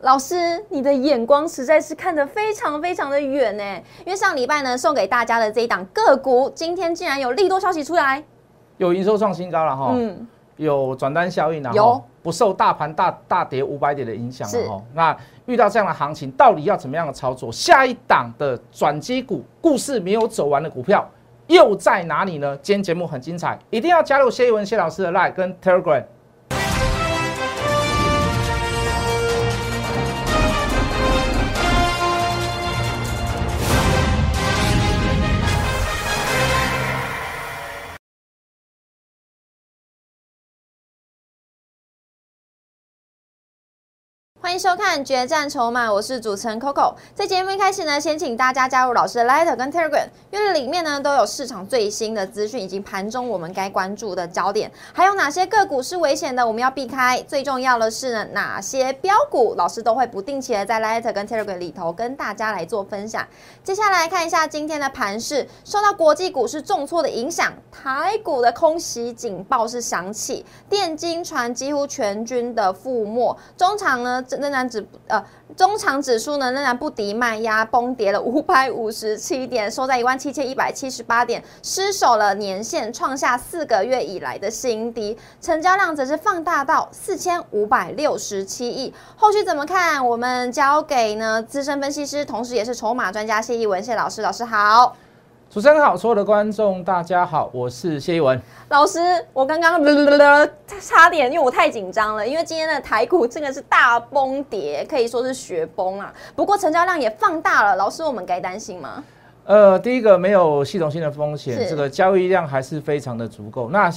老师，你的眼光实在是看得非常非常的远呢。因为上礼拜呢送给大家的这一档个股，今天竟然有利多消息出来，有营收创新高了哈，嗯，有转单效应了，有不受大盘大大跌五百点的影响了哈。那遇到这样的行情，到底要怎么样的操作？下一档的转机股故事没有走完的股票又在哪里呢？今天节目很精彩，一定要加入谢一文谢老师的 Line 跟 Telegram。欢迎收看《决战筹码》，我是主持人 Coco。在节目一开始呢，先请大家加入老师的 Light 跟 Telegram，因为里面呢都有市场最新的资讯以及盘中我们该关注的焦点，还有哪些个股是危险的，我们要避开。最重要的是呢，哪些标股老师都会不定期的在 Light 跟 Telegram 里头跟大家来做分享。接下来看一下今天的盘势，受到国际股市重挫的影响，台股的空袭警报是响起，电金船几乎全军的覆没，中场呢。仍然指呃，中长指数呢仍然不敌卖压，崩跌了五百五十七点，收在一万七千一百七十八点，失守了年线，创下四个月以来的新低。成交量则是放大到四千五百六十七亿。后续怎么看？我们交给呢资深分析师，同时也是筹码专家谢义文谢老师。老师好。主持人好，所有的观众大家好，我是谢一文老师。我刚刚 差点，因为我太紧张了，因为今天的台股真的是大崩跌，可以说是雪崩啊。不过成交量也放大了，老师，我们该担心吗？呃，第一个没有系统性的风险，这个交易量还是非常的足够。那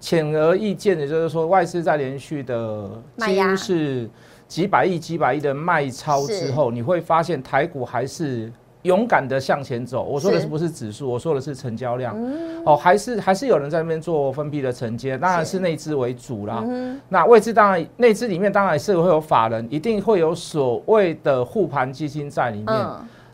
显而易见的就是说，外资在连续的几乎是几百亿、几百亿的卖超之后，你会发现台股还是。勇敢的向前走，我说的是不是指数？我说的是成交量。哦，还是还是有人在那边做分批的承接，当然是内资为主啦。那位置当然内资里面当然是会有法人，一定会有所谓的护盘基金在里面。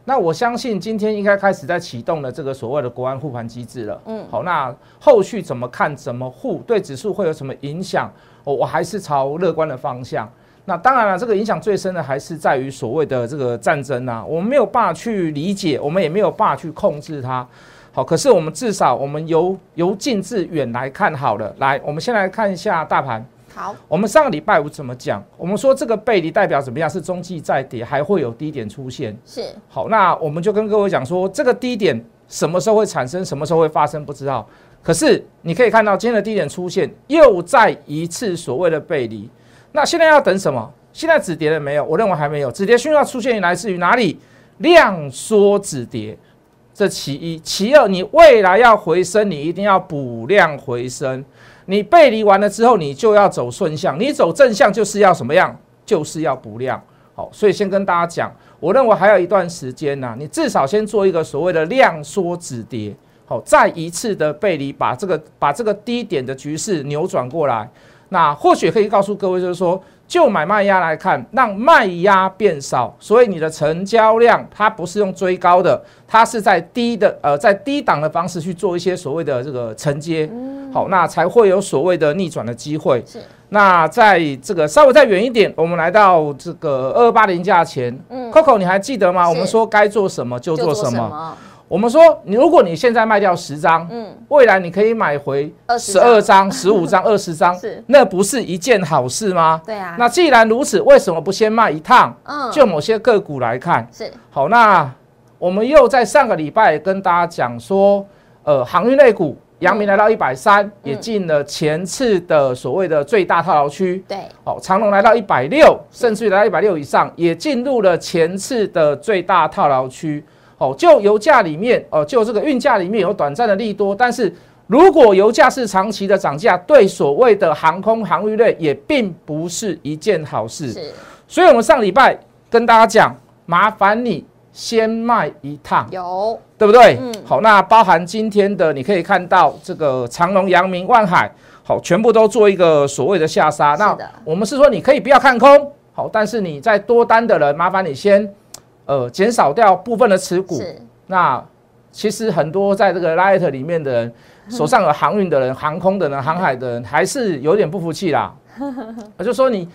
那我相信今天应该开始在启动了这个所谓的国安护盘机制了。嗯，好，那后续怎么看？怎么护？对指数会有什么影响？我我还是朝乐观的方向。那当然了，这个影响最深的还是在于所谓的这个战争啊，我们没有办法去理解，我们也没有办法去控制它。好，可是我们至少我们由由近至远来看好了。来，我们先来看一下大盘。好，我们上个礼拜五怎么讲？我们说这个背离代表怎么样？是中继再跌，还会有低点出现。是。好，那我们就跟各位讲说，这个低点什么时候会产生，什么时候会发生，不知道。可是你可以看到今天的低点出现，又再一次所谓的背离。那现在要等什么？现在止跌了没有？我认为还没有。止跌讯号出现来自于哪里？量缩止跌，这其一。其二，你未来要回升，你一定要补量回升。你背离完了之后，你就要走顺向。你走正向就是要什么样？就是要补量。好，所以先跟大家讲，我认为还有一段时间呢。你至少先做一个所谓的量缩止跌。好，再一次的背离，把这个把这个低点的局势扭转过来。那或许可以告诉各位，就是说，就买卖压来看，让卖压变少，所以你的成交量它不是用追高的，它是在低的呃，在低档的方式去做一些所谓的这个承接，好，那才会有所谓的逆转的机会。是。那在这个稍微再远一点，我们来到这个二八零价钱，嗯，Coco 你还记得吗？我们说该做什么就做什么。我们说，你如果你现在卖掉十张，嗯，未来你可以买回十二张、十五张、二十张，是那不是一件好事吗？对啊。那既然如此，为什么不先卖一趟？嗯，就某些个股来看，是好。那我们又在上个礼拜跟大家讲说，呃，航运类股，阳明来到一百三，也进了前次的所谓的最大套牢区。对，好，长隆来到一百六，甚至于来到一百六以上，也进入了前次的最大套牢区。哦，就油价里面，哦，就这个运价里面有短暂的利多，但是如果油价是长期的涨价，对所谓的航空航运类也并不是一件好事。是，所以我们上礼拜跟大家讲，麻烦你先卖一趟，有，对不对？嗯，好，那包含今天的，你可以看到这个长隆、阳明、万海，好，全部都做一个所谓的下杀。那我们是说，你可以不要看空，好，但是你在多单的人，麻烦你先。呃，减少掉部分的持股，那其实很多在这个 Light 里面的人，手上有航运的人、航空的人、航海的人，还是有点不服气啦。我就说你，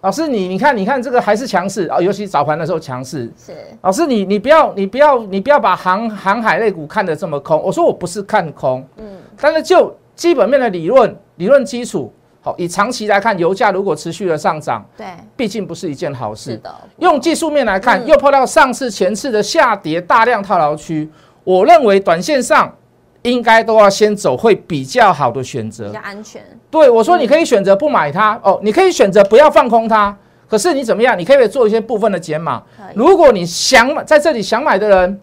老师你你看你看这个还是强势啊，尤其早盘的时候强势。是老师你你不要你不要你不要把航航海类股看得这么空。我说我不是看空，嗯但是就基本面的理论理论基础，好，以长期来看，油价如果持续的上涨，对毕竟不是一件好事。是的，用技术面来看，嗯又碰到上次前次的下跌大量套牢区，我认为短线上应该都要先走会比较好的选择比较。安全，对我说，你可以选择不买它哦，你可以选择不要放空它。可是你怎么样？你可以做一些部分的减码。如果你想买在这里想买的人，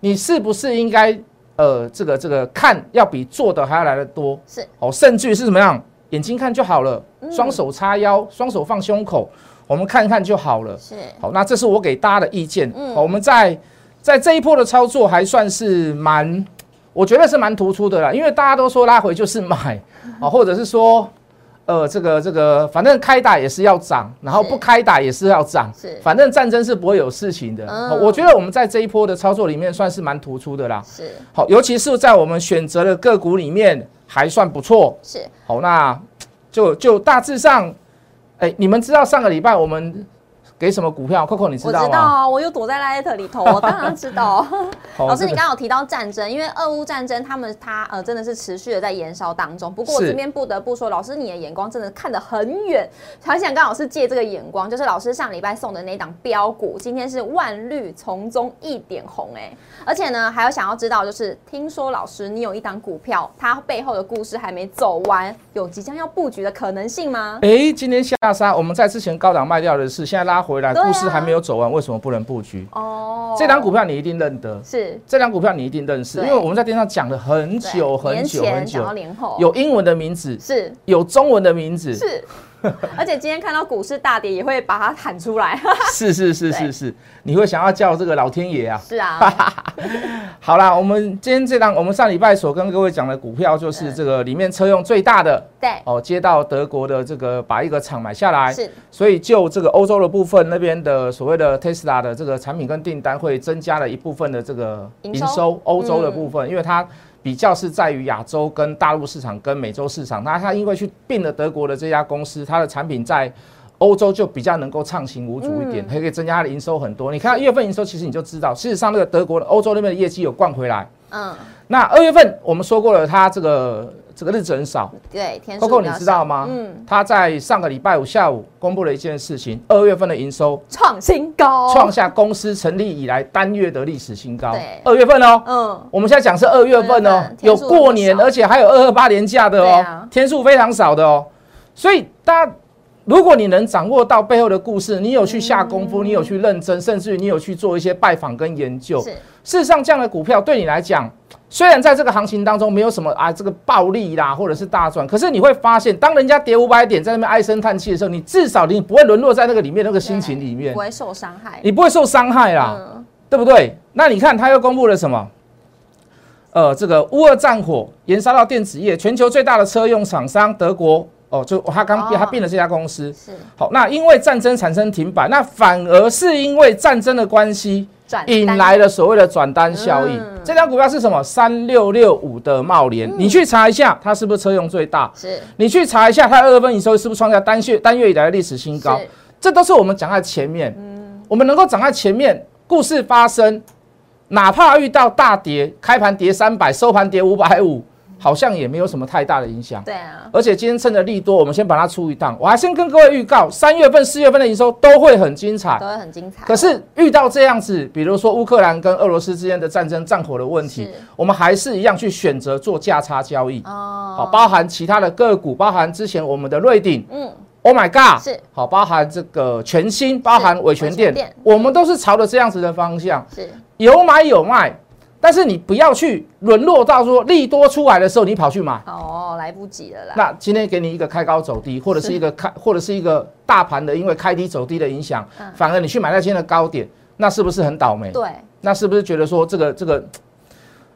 你是不是应该呃这个这个看要比做的还要来的多？是哦，甚至于是怎么样？眼睛看就好了，嗯双手叉腰，双手放胸口，我们看看就好了。是好，那这是我给大家的意见。嗯好，我们在在这一波的操作还算是蛮，我觉得是蛮突出的啦，因为大家都说拉回就是买，啊，或者是说，呃，这个这个，反正开打也是要涨，然后不开打也是要涨，是反正战争是不会有事情的。我觉得我们在这一波的操作里面算是蛮突出的啦。是好，尤其是在我们选择的个股里面还算不错。是，好，那就就大致上，哎，你们知道上个礼拜我们给什么股票？Coco 你知我道吗？知道啊，我又躲在 Light 里头，我当然知道。老师，你刚刚有提到战争，因为俄乌战争，他们它呃真的是持续的在燃烧当中。不过我是这边不得不说，老师你的眼光真的看得很远，很想跟老师借这个眼光，就是老师上礼拜送的那档标股，今天是万绿丛中一点红哎、而且呢还有想要知道，就是听说老师你有一档股票，它背后的故事还没走完，有即将要布局的可能性吗？哎，今天下杀，我们在之前高档卖掉的是，现在拉回来，啊。故事还没有走完，为什么不能布局？哦，这档股票你一定认得，是。这档股票你一定认识，因为我们在电视上讲了很久很久很久，有英文的名字，是。有中文的名字，是，而且今天看到股市大跌，也会把它喊出来。是是是是是，你会想要叫这个老天爷啊？是啊，好啦，我们今天这档我们上礼拜所跟各位讲的股票，就是嗯。这个里面车用最大的对，哦，接到德国的这个把一个厂买下来，是。所以就这个欧洲的部分那边的所谓的 Tesla 的这个产品跟订单会增加了一部分的这个营收欧洲的嗯。部分，因为它比较是在于亚洲跟大陆市场跟美洲市场，那它因为去并了德国的这家公司，它的产品在。欧洲就比较能够畅行无阻一点，嗯还可以增加它的营收很多。你看一月份营收，其实你就知道，事实上那个德国的欧洲那边的业绩有灌回来。嗯，那二月份我们说过了，它这个这个日子很少。对，天数 Coco 你知道吗？嗯，他在上个礼拜五下午公布了一件事情，二月份的营收创新高，创下公司成立以来单月的历史新高对。二月份哦，嗯，我们现在讲是二月份哦有数过年，而且还有二二八年假的哦天数非常少的哦。所以大家，如果你能掌握到背后的故事，你有去下功夫，你有去认真，甚至于你有去做一些拜访跟研究，是事实上，这样的股票对你来讲，虽然在这个行情当中没有什么啊这个暴利啦，或者是大赚，可是你会发现，当人家跌五百点在那边唉声叹气的时候，你至少你不会沦落在那个里面那个心情里面不，会受伤害。你不会受伤害啦，嗯，对不对？那你看他又公布了什么？呃，这个乌俄战火延烧到电子业，全球最大的车用厂商德国哦，就他刚哦他并了这家公司。是好，那因为战争产生停摆，那反而是因为战争的关系，转引单来了所谓的转单效应。嗯这张股票是什么？三六六五的茂联，你去查一下，它是不是车用最大？是你去查一下，它二月份营收是不是创下单月单月以来的历史新高？是这都是我们讲在前面。我们能够讲在前面，故事发生，哪怕遇到大跌，开盘跌三百，收盘跌五百五，好像也没有什么太大的影响。对啊，而且今天趁着利多，我们先把它出一趟。我还先跟各位预告，三月份、四月份的营收都会很精彩。都。会很精彩。可是遇到这样子，比如说乌克兰跟俄罗斯之间的战争战火的问题，我们还是一样去选择做价差交易。哦，好，包含其他的个股，包含之前我们的瑞鼎。嗯，Oh my God，是。好，包含这个全新，包含伟全电店，我们都是朝着这样子的方向，是。有买有卖，但是你不要去沦落到说利多出来的时候你跑去买。哦，来不及了啦。那今天给你一个开高走低，或者是一个开，或者是一个大盘的因为开低走低的影响，嗯。反而你去买在今天的高点，那是不是很倒霉？对。那是不是觉得说这个这个，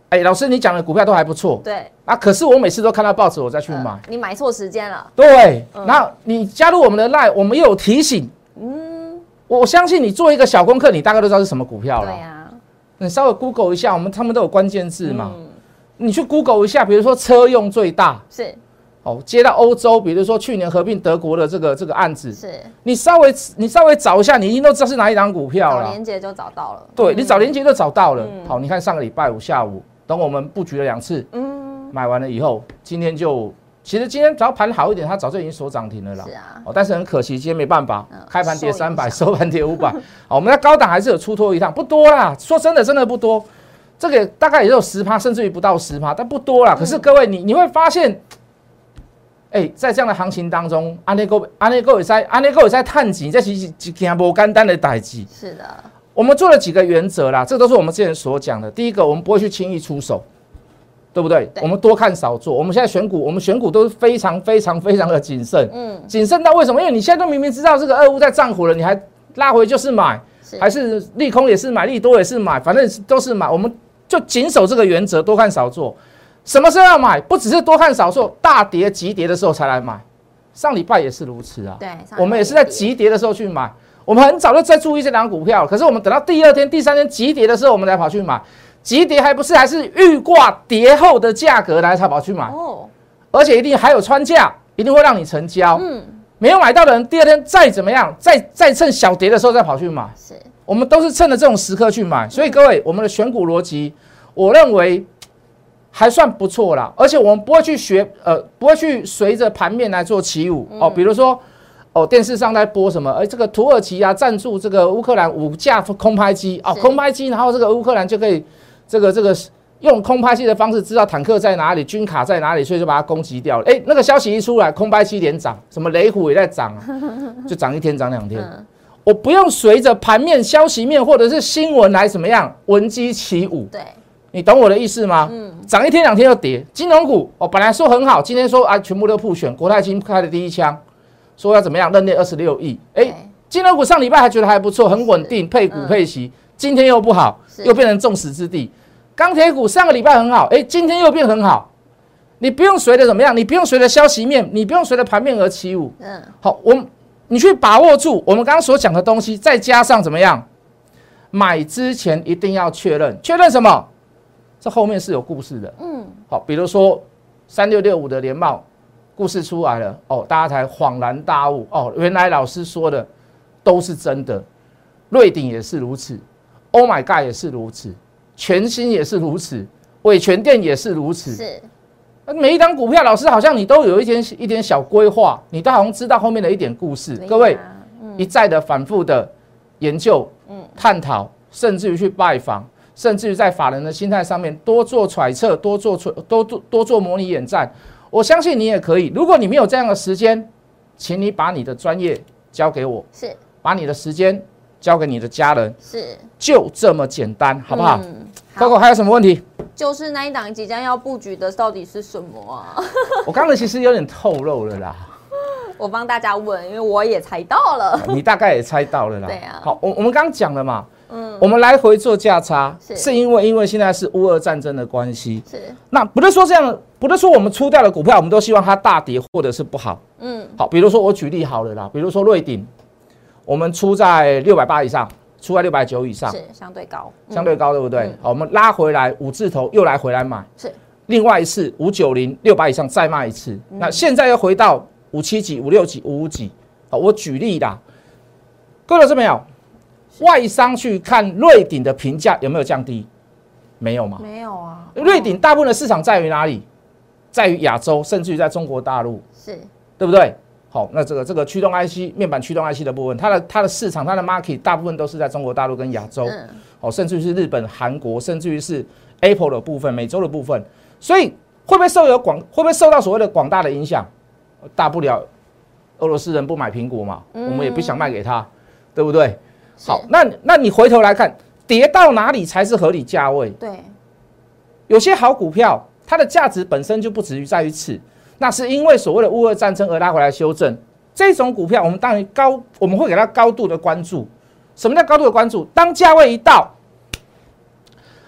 哎，老师你讲的股票都还不错。对，啊，可是我每次都看到报纸我再去买。嗯，你买错时间了。对，嗯。然后你加入我们的 line，我们又有提醒，嗯，我相信你做一个小功课，你大概都知道是什么股票了。对呀，你稍微 Google 一下，我们他们都有关键字嘛，嗯你去 Google 一下，比如说车用最大，是哦，接到欧洲，比如说去年合并德国的这个这个案子，是你稍微你稍微找一下，你一定都知道是哪一档股票了。找连接就找到了。对你找连接就找到了。嗯好，你看上个礼拜五下午，等我们布局了两次，嗯，买完了以后，今天就其实今天只要盘好一点，它早就已经锁涨停了啦是。啊，哦，但是很可惜，今天没办法嗯，开盘跌三百，收盘跌五百。好，我们在高档还是有出脱一趟，不多啦。说真的，真的不多。这个大概也有十趴，甚至于不到十趴，但不多啦。可是各位，你你会发现，哎，在这样的行情当中，安内够安内够也在安内够也在探底，这是一件不简单的代志。是的，我们做了几个原则啦，这都是我们之前所讲的。第一个，我们不会去轻易出手，对不对？对我们多看少做。我们现在选股，我们选股都是非常非常非常的谨慎。嗯，谨慎到为什么？因为你现在都明明知道这个俄乌在涨火了，你还拉回就是买，是还是利空也是买，利多也是买，反正都是买。我们就谨守这个原则，多看少做。什么时候要买？不只是多看少做，大跌急跌的时候才来买。上礼拜也是如此啊。对，我们也是在急跌的时候去买，我们很早就在注意这档股票，可是我们等到第二天、第三天急跌的时候，我们才跑去买。急跌还不是还是预挂跌后的价格来才跑去买，哦，而且一定还有穿价，一定会让你成交。嗯，没有买到的人，第二天再怎么样，再再趁小跌的时候再跑去买。是我们都是趁着这种时刻去买，所以各位，我们的选股逻辑，我认为还算不错啦。而且我们不会去学，呃，不会去随着盘面来做起舞哦。比如说，哦，电视上在播什么？哎，这个土耳其啊，赞助这个乌克兰五架空拍机哦，空拍机，然后这个乌克兰就可以这个这个用空拍机的方式知道坦克在哪里，军卡在哪里，所以就把它攻击掉了。哎，那个消息一出来，空拍机连涨，什么雷虎也在涨啊，就涨一天涨两天。嗯，我不用随着盘面、消息面或者是新闻来怎么样闻鸡起舞，对，你懂我的意思吗？嗯，涨一天两天就跌。金融股哦，本来说很好，今天说啊全部都普选，国泰金开了第一枪，说要怎么样认列二十六亿。哎，对金融股上礼拜还觉得还不错，很稳定，配股嗯配息，今天又不好，又变成众矢之的。钢铁股上个礼拜很好，哎，今天又变很好。你不用随着怎么样，你不用随着消息面，你不用随着盘面而起舞。嗯，好，我们你去把握住我们刚刚所讲的东西，再加上怎么样？买之前一定要确认，确认什么？这后面是有故事的。嗯，好，比如说三六六五的联茂故事出来了，哦，大家才恍然大悟，哦，原来老师说的都是真的。瑞鼎也是如此，Oh my God 也是如此，全新也是如此，伟全店也是如此。是，每一张股票，老师好像你都有一点一点小规划，你都好像知道后面的一点故事。各位，嗯一再的反复的研究、嗯探讨，甚至于去拜访，甚至于在法人的心态上面多做揣测、多做揣多多多做模拟演战。我相信你也可以。如果你没有这样的时间，请你把你的专业交给我，是把你的时间交给你的家人，是，就这么简单，好不好嗯，好，？Coco 还有什么问题？就是那一档即将要布局的到底是什么啊？我刚才其实有点透露了啦。我帮大家问，因为我也猜到了。你大概也猜到了啦。对啊好，我我们刚刚讲了嘛，嗯，我们来回做价差，是是因为因为现在是乌俄战争的关系。是，那不是说这样，不是说我们出掉的股票，我们都希望它大跌或者是不好。嗯，好，比如说我举例好了啦，比如说瑞鼎，我们出在六百八以上，出在六百九以上，是相对高，嗯相对高，对不对嗯？好，我们拉回来五字头又来回来买，是另外一次五九零六百以上再卖一次，嗯那现在又回到五七几、五六几、五五几。好，我举例啦，各位老师没有？外商去看瑞鼎的评价有没有降低？没有嘛？没有啊。瑞鼎大部分的市场在于哪里？在于亚洲，甚至于在中国大陆，是对不对？好，那这个这个驱动 IC 面板驱动 IC 的部分，它的它的市场，它的 market 大部分都是在中国大陆跟亚洲。嗯，哦，甚至于是日本、韩国，甚至于是 Apple 的部分、美洲的部分，所以会不会受有广会不会受到所谓的广大的影响？大不了俄罗斯人不买苹果嘛，嗯我们也不想卖给他，对不对？好，那那你回头来看，跌到哪里才是合理价位？对，有些好股票，它的价值本身就不止于在于此，那是因为所谓的乌俄战争而拉回来修正。这种股票，我们当然高，我们会给它高度的关注。什么叫高度的关注？当价位一到，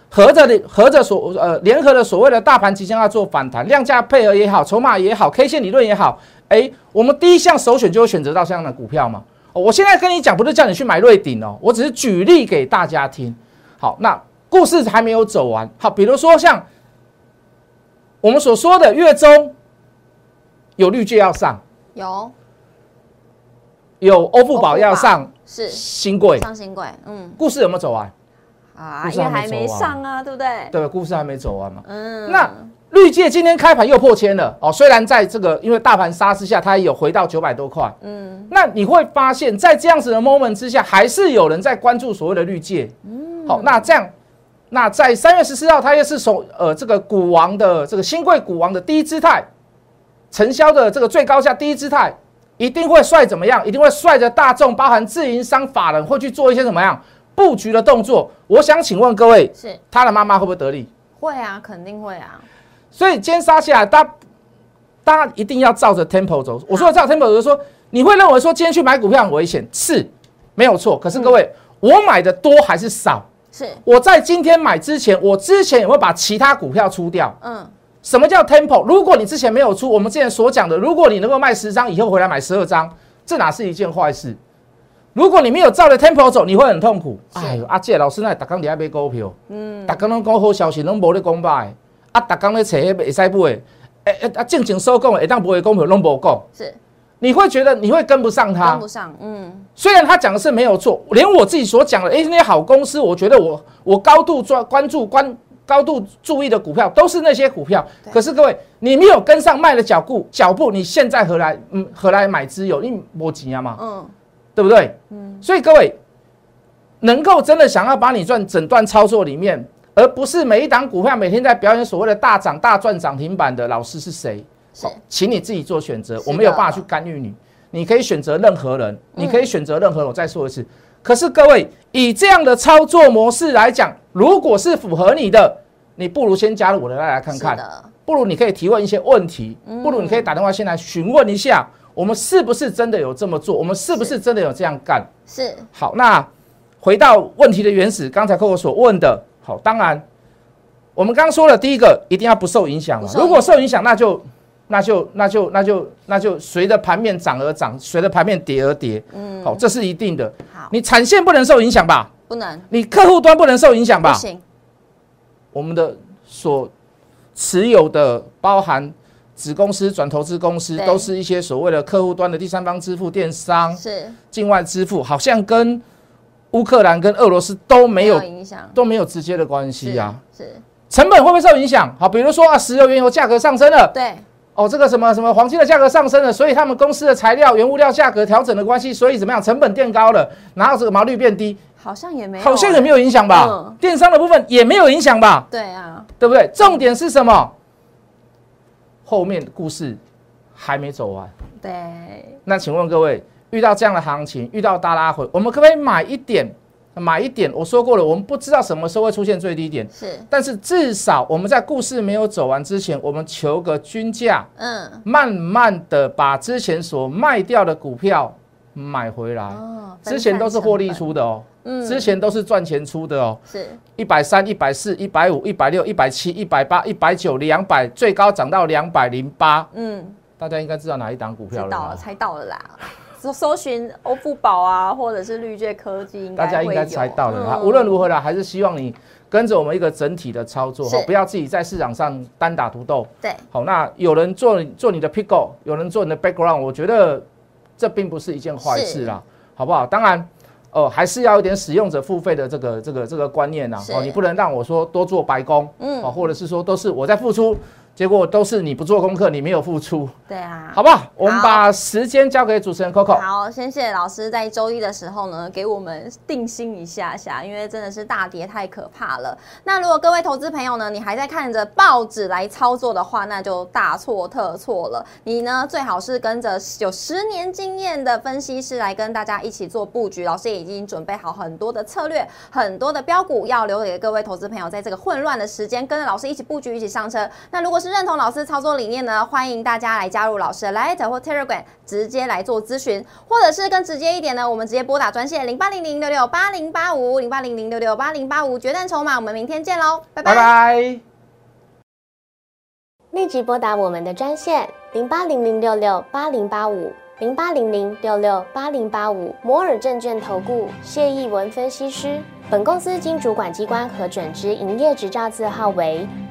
合着的合着所呃联合的所谓的大盘即将要做反弹，量价配合也好，筹码也好，K 线理论也好，哎，我们第一项首选就会选择到这样的股票嘛。我现在跟你讲，不是叫你去买瑞鼎哦，我只是举例给大家听。好，那故事还没有走完。好，比如说像我们所说的月中有绿界要上，有有欧富宝要上是新贵，上新贵，嗯故事有没有走完？啊，故事因为还没上啊，对不对？对，故事还没走完嘛。嗯，那绿界今天开盘又破千了哦，虽然在这个因为大盘杀之下，它也有回到九百多块。嗯那你会发现在这样子的 moment 之下，还是有人在关注所谓的绿界。嗯好，那这样，那在三月十四号，它又是首呃这个股王的这个新贵股王的第一姿态，承销的这个最高价第一姿态，一定会率怎么样？一定会率着大众，包含自营商法人会去做一些怎么样布局的动作。我想请问各位，是他的妈妈会不会得利？会啊，肯定会啊，所以今天杀下来，大家大家一定要照着 tempo 走。我说的照 tempo 就是说，你会认为说今天去买股票很危险，是没有错。可是各位，我买的多还是少？是我在今天买之前，我之前有没有把其他股票出掉？嗯什么叫 tempo？如果你之前没有出，我们之前所讲的，如果你能够卖十张，以后回来买十二张，这哪是一件坏事？如果你没有照着 tempo 走，你会很痛苦。是哎呦，阿姐老师那打工伫遐买股票，嗯，打工拢讲好消息，拢无咧讲歹，啊，打工咧找迄会使买的，诶诶，啊，正经所讲的，会当买的股票拢无讲，是你会觉得你会跟不上他跟不。上，嗯虽然他讲的是没有错，连我自己所讲的，诶，那些好公司，我觉得我我高度专关注关高度注意的股票都是那些股票。可是各位，你没有跟上卖的脚步脚步，你现在何来嗯何来买资有？你没钱啊嘛，嗯对不对？嗯。所以各位能够真的想要把你赚整段操作里面，而不是每一档股票每天在表演所谓的大涨大赚涨停板的老师是谁？请你自己做选择，我没有办法去干预你。你可以选择任何人，你可以选择任何人。我再说一次，可是各位以这样的操作模式来讲，如果是符合你的，你不如先加入我的来来看看，不如你可以提问一些问题，不如你可以打电话先来询问一下，我们是不是真的有这么做，我们是不是真的有这样干？是。好，那回到问题的原始，刚才客户所问的，好，当然我们刚刚说了，第一个一定要不受影响嘛。如果受影响，那就那就那就那就那就随着盘面涨而涨，随着盘面跌而跌，嗯，好，这是一定的。好，你产线不能受影响吧？不能。你客户端不能受影响吧？不行，我们的所持有的包含子公司、转投资公司，都是一些所谓的客户端的第三方支付、电商、是。境外支付，好像跟乌克兰跟俄罗斯都没有影响，都没有直接的关系啊。是，是。成本会不会受影响？好，比如说啊，石油、原油价格上升了，对，哦，这个什么什么黄金的价格上升了，所以他们公司的材料、原物料价格调整的关系，所以怎么样，成本垫高了，然后这个毛率变低，好像也没有，好像也没有影响吧？嗯电商的部分也没有影响吧？对啊，对不对？重点是什么？后面的故事还没走完。对，那请问各位，遇到这样的行情，遇到大拉回，我们可不可以买一点？买一点？我说过了，我们不知道什么时候会出现最低点，是，但是至少我们在故事没有走完之前，我们求个均价，嗯，慢慢的把之前所卖掉的股票买回来。哦，之前都是获利出的，哦，嗯之前都是赚钱出的哦。是，一百三、一百四、一百五、一百六、一百七、一百八、一百九、两百，最高涨到两百零八。嗯，大家应该知道哪一档股票了知道了，猜到了啦。搜搜寻欧富宝啊，或者是绿界科技，应该大家应该猜到了哈。嗯无论如何啦，还是希望你跟着我们一个整体的操作哈，不要自己在市场上单打独斗。对，好，那有人做做你的 pickle，有人做你的 background，我觉得这并不是一件坏事啦，好不好？当然。哦，还是要有一点使用者付费的这个这个这个观念呐、是哦，你不能让我说多做白工，嗯哦，或者是说都是我在付出，结果都是你不做功课，你没有付出，对啊，好不好？我们把时间交给主持人 Coco。好，先谢谢老师在周一的时候呢，给我们定心一下下，因为真的是大跌太可怕了。那如果各位投资朋友呢，你还在看着报纸来操作的话，那就大错特错了。你呢，最好是跟着有十年经验的分析师来跟大家一起做布局。老师也已经准备好很多的策略，很多的标股要留给各位投资朋友，在这个混乱的时间，跟着老师一起布局，一起上车。那如果是认同老师操作理念呢，欢迎大家来加入老师的 Light 或 Telegram，直接来做咨询，或者是更直接一点呢，我们直接拨打专线零八零零六六八零八五零八零零六六八零八五决战筹码，我们明天见喽，拜拜拜。立即拨打我们的专线零八零零六六八零八五零八零零六六八零八五摩尔证券投顾谢义文分析师。本公司经主管机关核准之营业执照字号为